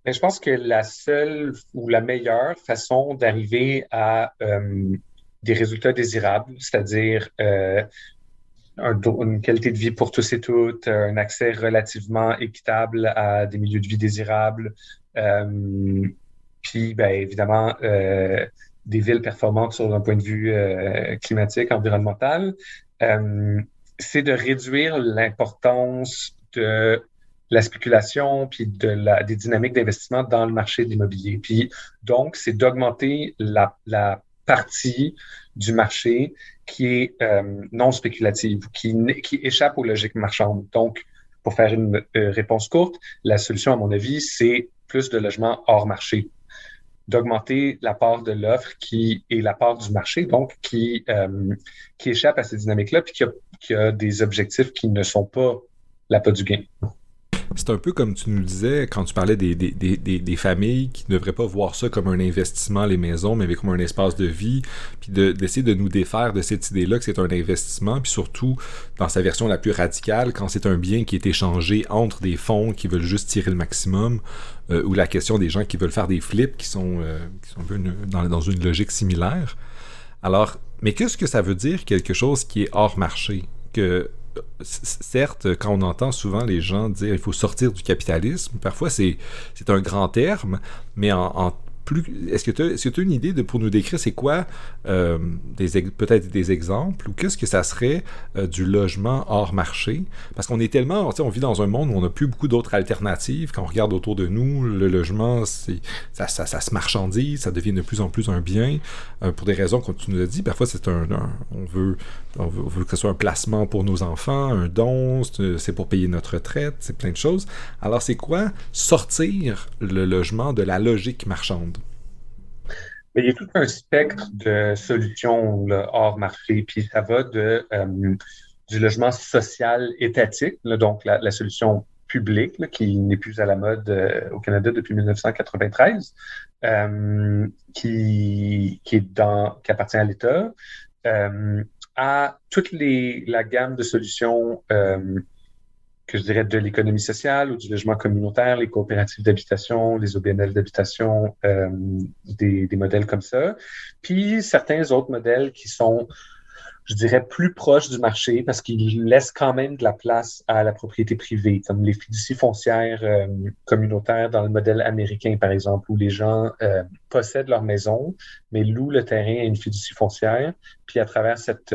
Mais je pense que la seule ou la meilleure façon d'arriver à euh, des résultats désirables, c'est-à-dire une qualité de vie pour tous et toutes, un accès relativement équitable à des milieux de vie désirables, puis ben, évidemment des villes performantes sur un point de vue climatique, environnemental c'est de réduire l'importance de la spéculation puis de des dynamiques d'investissement dans le marché de l'immobilier. Puis donc, c'est d'augmenter la, partie du marché qui est euh, non spéculative, qui, échappe aux logiques marchandes. Donc, pour faire une euh, réponse courte, la solution, à mon avis, c'est plus de logements hors marché d'augmenter la part de l'offre qui est la part du marché, donc qui, euh, échappe à ces dynamiques-là, puis qui a, des objectifs qui ne sont pas la pas du gain. C'est un peu comme tu nous disais quand tu parlais des, des, des, des, familles qui ne devraient pas voir ça comme un investissement, les maisons, mais comme un espace de vie, puis d'essayer de, nous défaire de cette idée-là que c'est un investissement, puis surtout dans sa version la plus radicale, quand c'est un bien qui est échangé entre des fonds qui veulent juste tirer le maximum, euh, ou la question des gens qui veulent faire des flips, qui sont, euh, qui sont un peu dans, dans une logique similaire. Alors, mais qu'est-ce que ça veut dire quelque chose qui est hors marché? Que certes, quand on entend souvent les gens dire il faut sortir du capitalisme, parfois c'est un grand terme, mais en, est-ce que tu as, une idée de, pour nous décrire c'est quoi euh, peut-être des exemples ou qu'est-ce que ça serait euh, du logement hors marché? Parce qu'on est tellement, on vit dans un monde où on n'a plus beaucoup d'autres alternatives. Quand on regarde autour de nous, le logement, ça, se marchandise, ça devient de plus en plus un bien euh, pour des raisons qu'on tu nous as dit. Parfois c'est un, on veut, on veut, que ce soit un placement pour nos enfants, un don, c'est pour payer notre retraite, c'est plein de choses. Alors c'est quoi sortir le logement de la logique marchande? Il y a tout un spectre de solutions hors marché, puis ça va de, euh, du logement social étatique, donc la, solution publique qui n'est plus à la mode euh, au Canada depuis 1993, euh, qui, qui, est dans, qui appartient à l'État, à toute les, la gamme de solutions que je dirais de l'économie sociale ou du logement communautaire, les coopératives d'habitation, les OBNL d'habitation, euh, des, modèles comme ça. Puis certains autres modèles qui sont, je dirais, plus proches du marché parce qu'ils laissent quand même de la place à la propriété privée, comme les fiducies foncières euh, communautaires dans le modèle américain, par exemple, où les gens euh, possèdent leur maison, mais louent le terrain à une fiducie foncière. Puis à travers cette,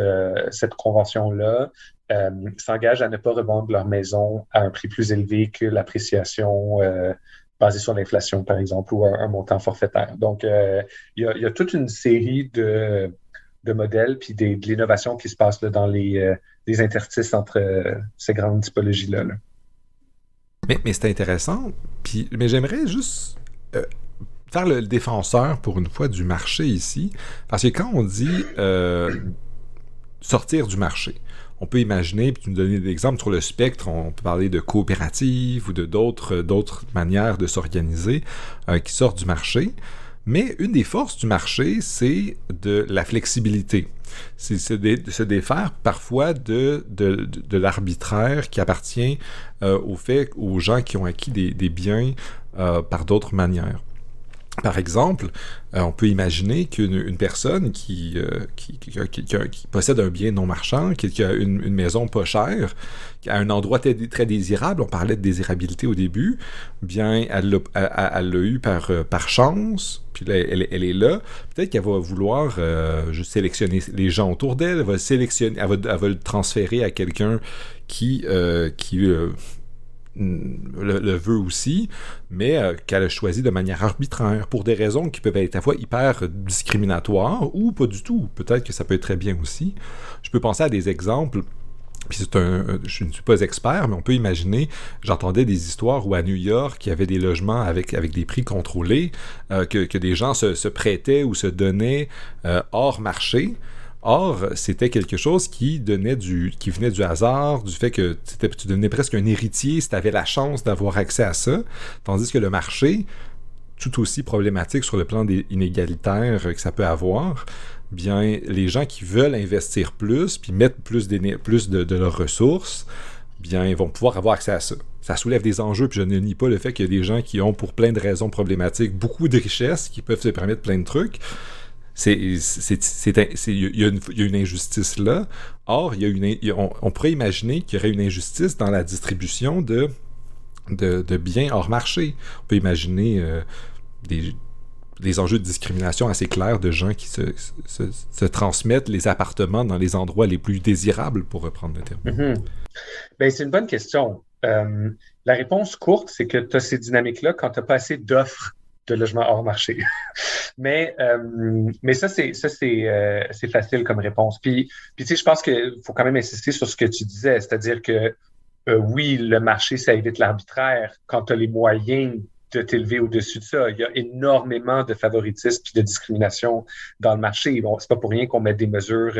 cette convention-là, euh, s'engagent à ne pas revendre leur maison à un prix plus élevé que l'appréciation euh, basée sur l'inflation, par exemple, ou un, montant forfaitaire. Donc, euh, il, y a, toute une série de, modèles puis de l'innovation qui se passe dans les, interstices entre ces grandes typologies-là. Mais, mais c'est intéressant. Puis, mais j'aimerais juste faire le défenseur pour une fois du marché ici, parce que quand on dit sortir du marché, on peut imaginer, puis tu nous donner des exemples sur le spectre, on peut parler de coopératives ou de d'autres, d'autres manières de s'organiser euh, qui sortent du marché. Mais une des forces du marché, c'est de la flexibilité. C'est de se défaire parfois de, de, l'arbitraire qui appartient euh, au fait aux gens qui ont acquis des, biens euh, par d'autres manières. Par exemple, euh, on peut imaginer qu'une personne qui, euh, qui, possède un bien non marchand, qui, a une, maison pas chère, qui a un endroit très, désirable, on parlait de désirabilité au début, bien, elle l'a eu par, euh, chance, puis elle, est là. Peut-être qu'elle va vouloir sélectionner les gens autour d'elle, elle va sélectionner, elle va le transférer à quelqu'un qui, qui le, veut aussi, mais euh, qu'elle a choisi de manière arbitraire pour des raisons qui peuvent être à la fois hyper discriminatoires ou pas du tout. Peut-être que ça peut être très bien aussi. Je peux penser à des exemples. Puis c'est un, je ne suis pas expert, mais on peut imaginer, j'entendais des histoires où à New York, il y avait des logements avec, des prix contrôlés, euh, que, des gens se, se, prêtaient ou se donnaient euh, hors marché. Or, c'était quelque chose qui, venait du hasard, du fait que tu devenais presque un héritier si tu avais la chance d'avoir accès à ça, tandis que le marché, tout aussi problématique sur le plan des que ça peut avoir, bien, les gens qui veulent investir plus, puis mettre plus, de, leurs ressources, bien, ils vont pouvoir avoir accès à ça. Ça soulève des enjeux, puis je ne nie pas le fait qu'il y des gens qui ont, pour plein de raisons problématiques, beaucoup de richesses, qui peuvent se permettre plein de trucs, il y, a une injustice là. Or, y a une, on, pourrait imaginer qu'il y aurait une injustice dans la distribution de, de, biens hors marché. On peut imaginer euh, des, des, enjeux de discrimination assez clairs de gens qui se, se, transmettent les appartements dans les endroits les plus désirables, pour reprendre le terme. Ben, c'est une bonne question. Euh, la réponse courte, c'est que tu as ces dynamiques-là quand tu n'as pas assez d'offres de logements hors marché. mais, euh, mais ça, c'est ça c'est euh, facile comme réponse. Puis, puis tu sais, je pense qu'il faut quand même insister sur ce que tu disais, c'est-à-dire que euh, oui, le marché, ça évite l'arbitraire quand tu as les moyens de t'élever au-dessus de ça. Il y a énormément de favoritisme et de discrimination dans le marché. Bon, c'est pas pour rien qu'on met des mesures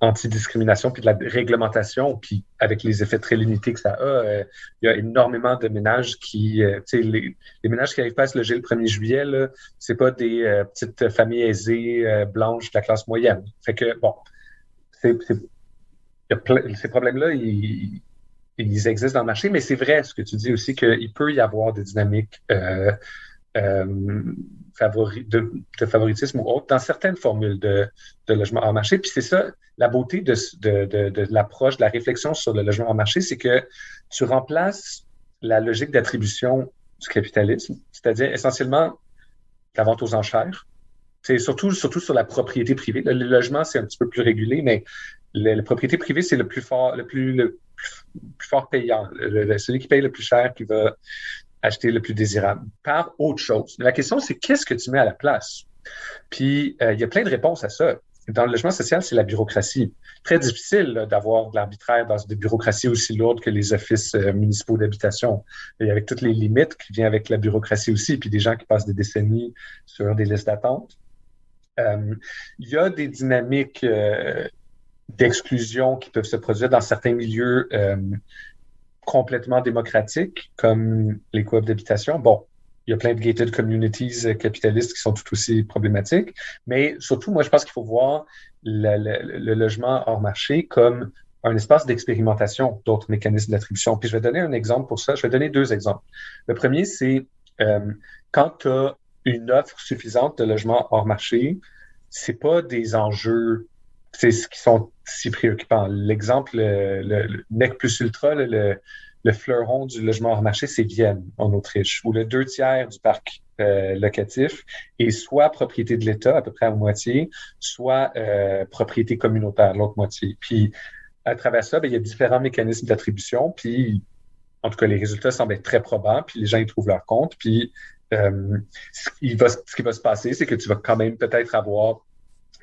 anti-discrimination puis de la réglementation, puis avec les effets très limités que ça a, euh, il y a énormément de ménages qui, euh, tu sais, les, ménages qui n'arrivent pas à se loger le 1er juillet, là, c'est pas des euh, petites familles aisées blanches de la classe moyenne. Fait que, bon, c'est, ces problèmes-là, ils, ils, existent dans le marché, mais c'est vrai ce que tu dis aussi qu'il peut y avoir des dynamiques de, favoritisme ou autre dans certaines formules de, logement en marché. Puis c'est ça, la beauté de, l'approche, de la réflexion sur le logement en marché, c'est que tu remplaces la logique d'attribution du capitalisme, c'est-à-dire essentiellement la vente aux enchères. C'est surtout, surtout sur la propriété privée. Le, logement, c'est un petit peu plus régulé, mais la propriété privée, c'est le plus fort, le plus, le plus fort payant. celui qui paye le plus cher qui va acheter le plus désirable par autre chose. la question, c'est qu'est-ce que tu mets à la place? Puis, euh, il y a plein de réponses à ça. Dans le logement social, c'est la bureaucratie. Très difficile d'avoir de l'arbitraire dans des bureaucraties aussi lourdes que les offices euh, municipaux d'habitation. Et avec toutes les limites qui viennent avec la bureaucratie aussi, puis des gens qui passent des décennies sur des listes d'attente. Euh, il y a des dynamiques d'exclusion qui peuvent se produire dans certains milieux complètement démocratiques comme les coop d'habitation. Bon, il y a plein de gated communities euh, capitalistes qui sont tout aussi problématiques, mais surtout, moi, je pense qu'il faut voir le, logement hors marché comme un espace d'expérimentation d'autres mécanismes d'attribution. Puis je vais donner un exemple pour ça. Je vais donner deux exemples. Le premier, c'est euh, quand tu as une offre suffisante de logements hors marché, c'est pas des enjeux c'est ce qui sont si préoccupants. L'exemple, le, le, NEC plus ultra, le, le, fleuron du logement hors marché, c'est Vienne, en Autriche, où le deux tiers du parc euh, locatif est soit propriété de l'État, à peu près à moitié, soit euh, propriété communautaire, l'autre moitié. Puis, à travers ça, ben, il y a différents mécanismes d'attribution, puis en tout cas, les résultats semblent être très probants, puis les gens y trouvent leur compte, puis euh, ce, qui va, ce qui va se passer, c'est que tu vas quand même peut-être avoir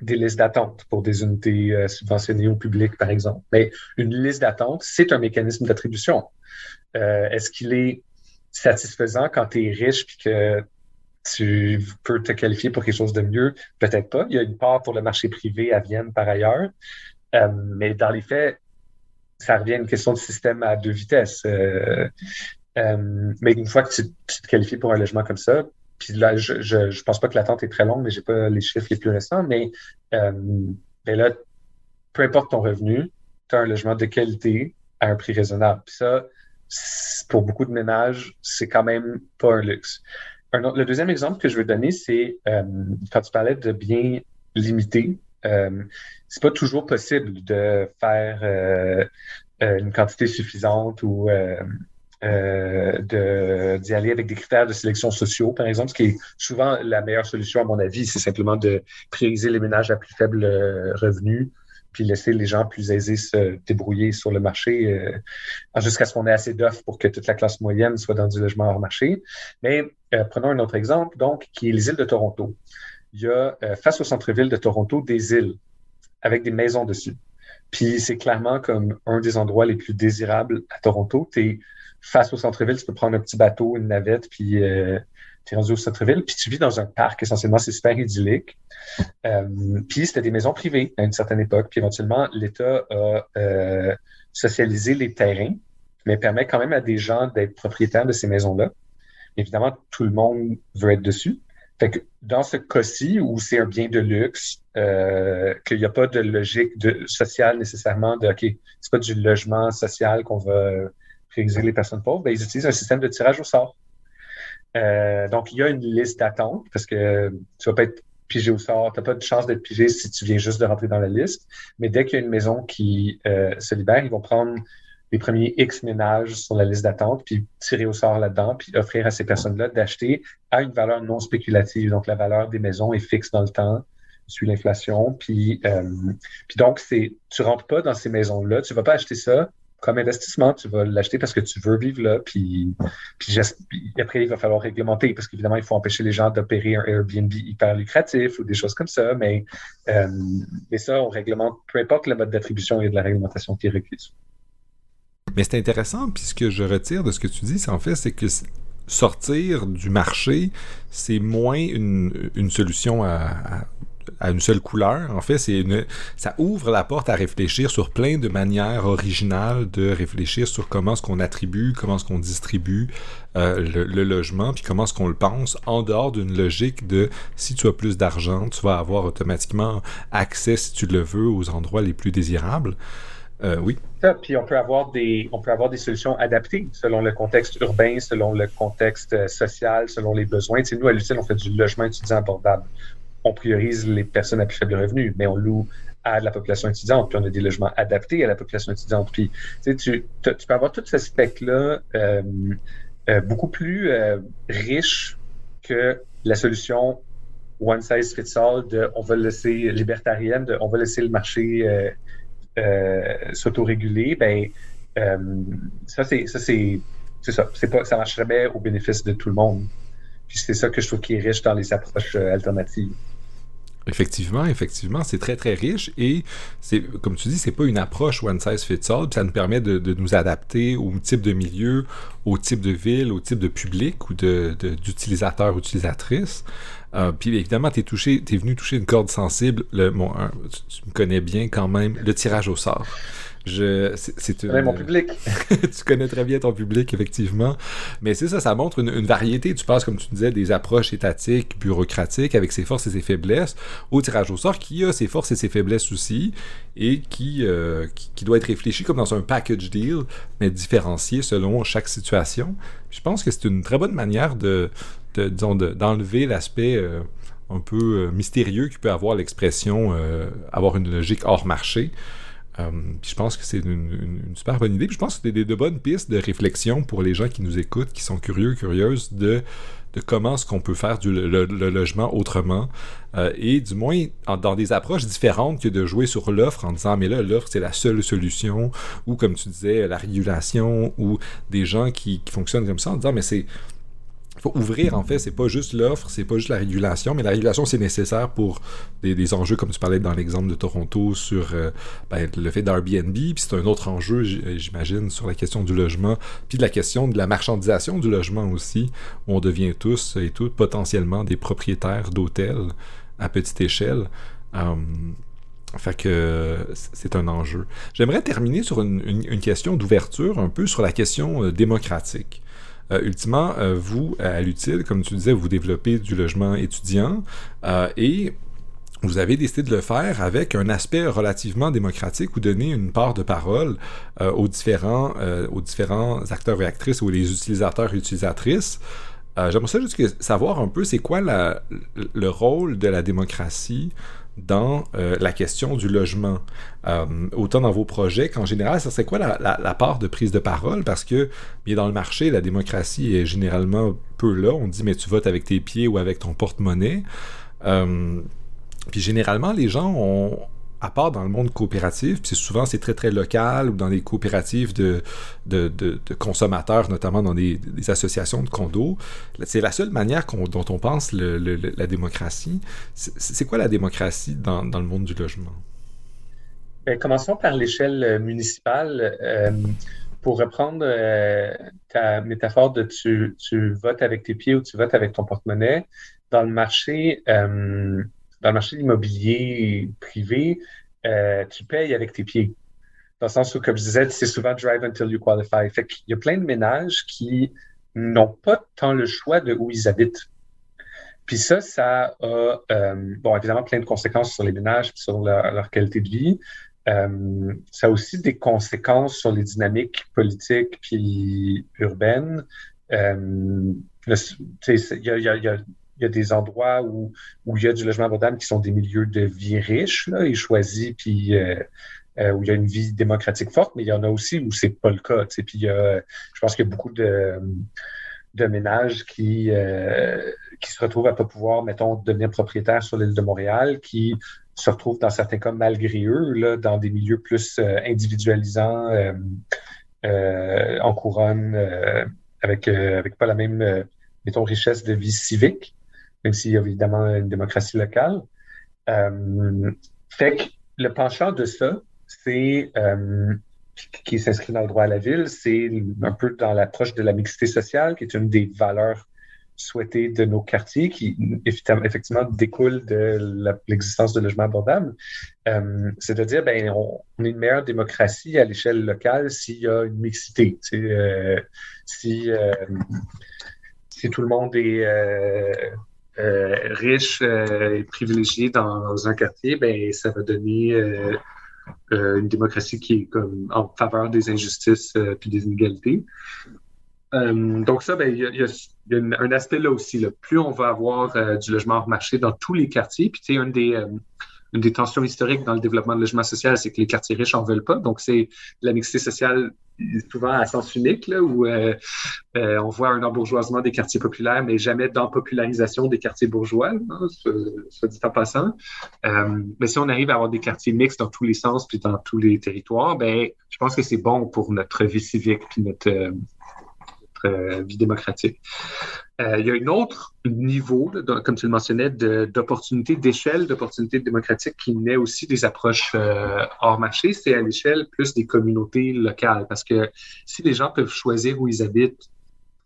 des listes d'attente pour des unités euh, subventionnées au public, par exemple. Mais une liste d'attente, c'est un mécanisme d'attribution. Euh, Est-ce qu'il est satisfaisant quand tu es riche puis que tu peux te qualifier pour quelque chose de mieux? Peut-être pas. Il y a une part pour le marché privé à Vienne par ailleurs. Euh, mais dans les faits, ça revient à une question de système à deux vitesses. Euh, euh mais une fois que tu, tu, te qualifies pour un logement comme ça, puis là, je, je, pense pas que l'attente est très longue, mais j'ai pas les chiffres les plus récents. Mais, euh, ben là, peu importe ton revenu, tu as un logement de qualité à un prix raisonnable. Puis ça, pour beaucoup de ménages, c'est quand même pas un luxe. le deuxième exemple que je veux donner, c'est quand tu parlais de biens limités. c'est pas toujours possible de faire une quantité suffisante ou euh, d'y aller avec des critères de sélection sociaux, par exemple, ce qui est souvent la meilleure solution, à mon avis, c'est simplement de prioriser les ménages à plus faible euh, revenu, puis laisser les gens plus aisés se débrouiller sur le marché euh, jusqu'à ce qu'on ait assez d'offres pour que toute la classe moyenne soit dans du logement hors marché. Mais prenons un autre exemple, donc, qui est les îles de Toronto. Il y a, face au centre-ville de Toronto, des îles avec des maisons dessus. Puis c'est clairement comme un des endroits les plus désirables à Toronto. Face au centre-ville, tu peux prendre un petit bateau, une navette, puis euh, tu es rendu au centre-ville, puis tu vis dans un parc, essentiellement, c'est super idyllique. Euh, puis c'était des maisons privées à une certaine époque, puis éventuellement, l'État a euh, socialisé les terrains, mais permet quand même à des gens d'être propriétaires de ces maisons-là. Évidemment, tout le monde veut être dessus. Fait que dans ce cas-ci, où c'est un bien de luxe, qu'il n'y a pas de logique sociale nécessairement, de OK, c'est pas du logement social qu'on va les personnes pauvres, ben, ils utilisent un système de tirage au sort. Euh, donc, il y a une liste d'attente parce que tu ne vas pas être pigé au sort. Tu n'as pas de chance d'être pigé si tu viens juste de rentrer dans la liste. Mais dès qu'il y a une maison qui euh, se libère, ils vont prendre les premiers X ménages sur la liste d'attente, puis tirer au sort là-dedans, puis offrir à ces personnes-là d'acheter à une valeur non spéculative. Donc, la valeur des maisons est fixe dans le temps, suit l'inflation. Puis, euh, puis donc, c'est, tu rentres pas dans ces maisons-là, tu vas pas acheter ça comme investissement, tu vas l'acheter parce que tu veux vivre là, puis, puis, après, il va falloir réglementer parce qu'évidemment, il faut empêcher les gens d'opérer un Airbnb hyper lucratif ou des choses comme ça, mais, euh, mais ça, on réglemente, peu importe le mode d'attribution, il y a de la réglementation qui est requise. Mais c'est intéressant, puis ce que je retire de ce que tu dis, c'est en fait, c'est que sortir du marché, c'est moins une, une solution à à une seule couleur. En fait, c'est une, ça ouvre la porte à réfléchir sur plein de manières originales de réfléchir sur comment est-ce qu'on attribue, comment est-ce qu'on distribue euh, le, logement, puis comment est-ce qu'on le pense en dehors d'une logique de si tu as plus d'argent, tu vas avoir automatiquement accès, si tu le veux, aux endroits les plus désirables. Euh, oui. puis on peut avoir des on peut avoir des solutions adaptées selon le contexte urbain, selon le contexte euh, social, selon les besoins. Nous à l'UCL, on fait du logement étudiant abordable on priorise les personnes à plus faible revenu, mais on loue à la population étudiante, puis on a des logements adaptés à la population étudiante. Puis tu, peux avoir tout ce spectre-là euh, euh, beaucoup plus euh, riche que la solution one size fits all de on va laisser libertarienne, de on va laisser le marché s'autoréguler. Ben, ça, c'est ça, c'est pas, ça marcherait bien au bénéfice de tout le monde. Puis c'est ça que je trouve qui est riche dans les approches alternatives. Effectivement, effectivement, c'est très très riche et c'est comme tu dis, c'est pas une approche one size fits all. Ça nous permet de, nous adapter au type de milieu, au type de ville, au type de public ou d'utilisateurs, utilisatrices. Euh, puis évidemment, tu es, touché, es venu toucher une corde sensible. Le, tu, me connais bien quand même, le tirage au sort. Je, c'est, mon public. tu connais très bien ton public, effectivement. Mais c'est ça, ça montre une, variété. Tu passes, comme tu disais, des approches étatiques, bureaucratiques, avec ses forces et ses faiblesses, au tirage au sort, qui a ses forces et ses faiblesses aussi, et qui, euh, qui, doit être réfléchi comme dans un package deal, mais différencié selon chaque situation. Je pense que c'est une très bonne manière de, de disons, d'enlever l'aspect... Euh, un peu euh, mystérieux qui peut avoir l'expression avoir une logique hors marché. Euh, je pense que c'est une, super bonne idée. je pense que c'est de bonnes pistes de réflexion pour les gens qui nous écoutent, qui sont curieux, curieuses de, de comment est-ce qu'on peut faire du, le, logement autrement. Euh, et du moins dans des approches différentes que de jouer sur l'offre en disant mais là, l'offre c'est la seule solution, ou comme tu disais, la régulation, ou des gens qui fonctionnent comme ça en disant mais c'est faut ouvrir, en fait, c'est pas juste l'offre, c'est pas juste la régulation, mais la régulation, c'est nécessaire pour des, enjeux, comme tu parlais dans l'exemple de Toronto, sur euh, ben, le fait d'Airbnb, puis c'est un autre enjeu, j'imagine, sur la question du logement, puis de la question de la marchandisation du logement aussi, où on devient tous et toutes potentiellement des propriétaires d'hôtels à petite échelle. Hum, fait que c'est un enjeu. J'aimerais terminer sur une question d'ouverture, un peu sur la question euh, démocratique. Euh, ultimement, euh, vous, à l'utile, comme tu disais, vous développez du logement étudiant euh, et vous avez décidé de le faire avec un aspect relativement démocratique ou donner une part de parole aux, différents, aux différents acteurs et actrices ou les utilisateurs et utilisatrices. J'aimerais juste savoir un peu, c'est quoi le rôle de la démocratie dans euh, la question du logement, euh, autant dans vos projets qu'en général, ça serait quoi la, part de prise de parole? Parce que, bien dans le marché, la démocratie est généralement peu là. On dit, mais tu votes avec tes pieds ou avec ton porte-monnaie. Euh, puis généralement, les gens ont, à part dans le monde coopératif, puis souvent c'est très très local ou dans des coopératives de, consommateurs, notamment dans des, associations de condos, c'est la seule manière dont on pense la démocratie. C'est quoi la démocratie dans, le monde du logement? Bien, commençons par l'échelle euh, municipale. Euh, pour reprendre euh, ta métaphore de tu, votes avec tes pieds ou tu votes avec ton porte-monnaie, dans le marché, dans le marché immobilier privé, euh, tu payes avec tes pieds. Dans le sens où, comme je disais, c'est souvent drive until you qualify. Fait qu'il y a plein de ménages qui n'ont pas tant le choix de où ils habitent. Puis ça, ça a, euh, bon, évidemment, plein de conséquences sur les ménages sur leur, qualité de vie. Euh, ça a aussi des conséquences sur les dynamiques politiques puis urbaines. il y a il y a des endroits où, où il y a du logement abordable qui sont des milieux de vie riches là, et choisis, puis euh, euh, où il y a une vie démocratique forte, mais il y en a aussi où c'est pas le cas. Puis il y a, je pense qu'il y a beaucoup de, de ménages qui, euh, qui se retrouvent à pas pouvoir, mettons, devenir propriétaires sur l'île de Montréal, qui se retrouvent dans certains cas malgré eux, là, dans des milieux plus individualisants, en couronne, avec, avec pas la même, mettons, richesse de vie civique même s'il y a évidemment une démocratie locale. Euh, fait que le penchant de ça, c'est euh, qui s'inscrit dans le droit à la ville, c'est un peu dans l'approche de la mixité sociale, qui est une des valeurs souhaitées de nos quartiers, qui effectivement découle de l'existence de logements abordables. Euh, c'est de dire, ben, on, est une meilleure démocratie à l'échelle locale s'il y a une mixité. Si, si tout le monde est euh, riche euh, et privilégié dans un quartier, ben ça va donner euh, une démocratie qui est comme en faveur des injustices puis des inégalités. donc ça, ben, il y a, un aspect là aussi. Plus on va avoir du logement hors marché dans tous les quartiers, puis tu sais, un des une des tensions historiques dans le développement de logement social, c'est que les quartiers riches en veulent pas. Donc, c'est la mixité sociale souvent à sens unique, là, où euh, euh, on voit un embourgeoisement des quartiers populaires, mais jamais d'empopularisation des quartiers bourgeois, hein, soit, dit en passant. Euh, mais si on arrive à avoir des quartiers mixtes dans tous les sens puis dans tous les territoires, ben, je pense que c'est bon pour notre vie civique puis notre, notre vie démocratique. Euh, il y a un autre niveau, comme tu le mentionnais, d'opportunités, d'échelle d'opportunités démocratiques qui naît aussi des approches euh, hors marché. C'est à l'échelle plus des communautés locales. Parce que si les gens peuvent choisir où ils habitent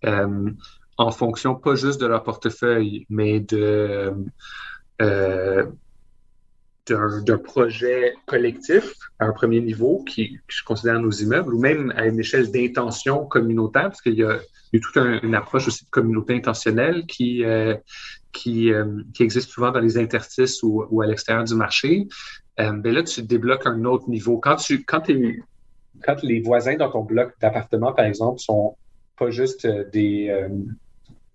euh, en fonction pas juste de leur portefeuille, mais de d'un projet collectif à un premier niveau qui, je considère nos immeubles, ou même à une échelle d'intention communautaire, parce qu'il y a toute une approche aussi de communauté intentionnelle qui, euh, qui, euh, qui, existe souvent dans les interstices ou, à l'extérieur du marché. Euh, ben là, tu débloques un autre niveau. Quand, tu, quand, quand les voisins dans ton bloc d'appartement, par exemple, sont pas juste des,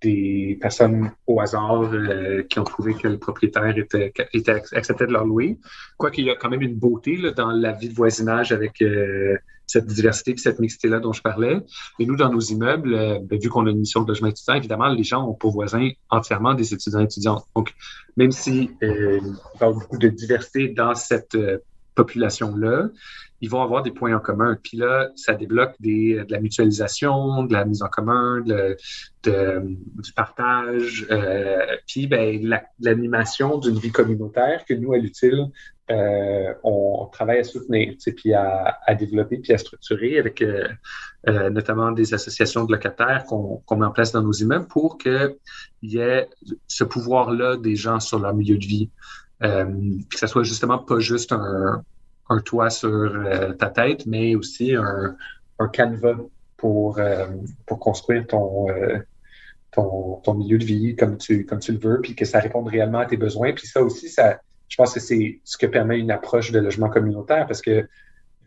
des personnes au hasard euh, qui ont trouvé que le propriétaire était, était acceptait de leur louer. Quoiqu'il y a quand même une beauté là, dans la vie de voisinage avec euh, cette diversité et cette mixité-là dont je parlais. Et nous, dans nos immeubles, euh, ben, vu qu'on a une mission de logement étudiant, évidemment, les gens ont pour voisins entièrement des étudiants et étudiantes. Donc, même si il y a beaucoup de diversité dans cette population-là, ils vont avoir des points en commun. Puis là, ça débloque des, de la mutualisation, de la mise en commun, de, du partage, euh, puis ben, l'animation d'une vie communautaire que nous, à l'utile, euh, on, travaille à soutenir, puis à, à, développer, puis à structurer avec euh, euh, notamment des associations de locataires qu'on met en place dans nos immeubles pour qu'il y ait ce pouvoir-là des gens sur leur milieu de vie. Euh, que ça soit justement pas juste un, un toit sur euh, ta tête, mais aussi un, un canevas pour, euh, construire ton, euh, ton, milieu de vie comme tu, comme tu le veux, puis que ça réponde réellement à tes besoins. Puis ça aussi, je pense que c'est ce que permet une approche de logement communautaire parce que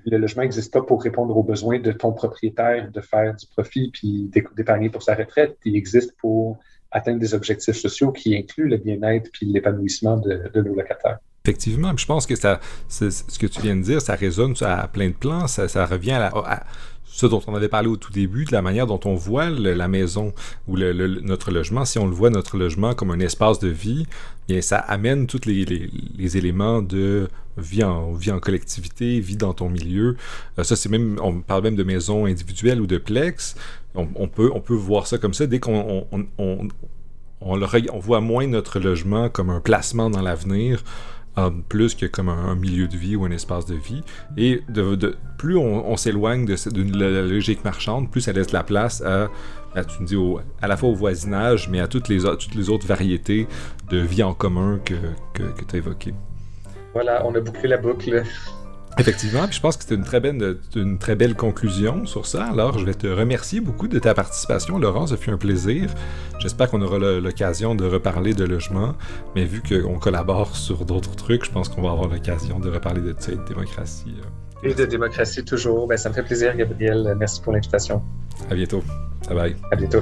le logement n'existe pas pour répondre aux besoins de ton propriétaire de faire du profit puis d'épargner pour sa retraite. Il existe pour atteindre des objectifs sociaux qui incluent le bien-être puis l'épanouissement de, nos locataires. Effectivement, je pense que ça, ce que tu viens de dire, ça résonne à plein de plans, ça, revient à, ce dont on avait parlé au tout début, de la manière dont on voit la maison ou notre logement. Si on le voit, notre logement, comme un espace de vie, bien, ça amène tous les, éléments de vie en, vie en collectivité, vie dans ton milieu. Euh, ça, c'est même, on parle même de maison individuelle ou de plex. On, peut, on peut voir ça comme ça dès qu'on on, on, voit moins notre logement comme un placement dans l'avenir plus que comme un, milieu de vie ou un espace de vie. Et plus on, s'éloigne de, la logique marchande, plus ça laisse la place à, tu me dis, à la fois au voisinage, mais à toutes les, toutes les autres variétés de vie en commun que, que tu as évoquées. Voilà, on a bouclé la boucle. Effectivement, puis je pense que c'était une très belle, une très belle conclusion sur ça. Alors, je vais te remercier beaucoup de ta participation, Laurent. Ça fut un plaisir. J'espère qu'on aura l'occasion de reparler de logement, mais vu qu'on collabore sur d'autres trucs, je pense qu'on va avoir l'occasion de reparler de, de démocratie. Et de démocratie toujours. Ben, ça me fait plaisir, Gabriel. Merci pour l'invitation. À bientôt. Bye bye. À bientôt.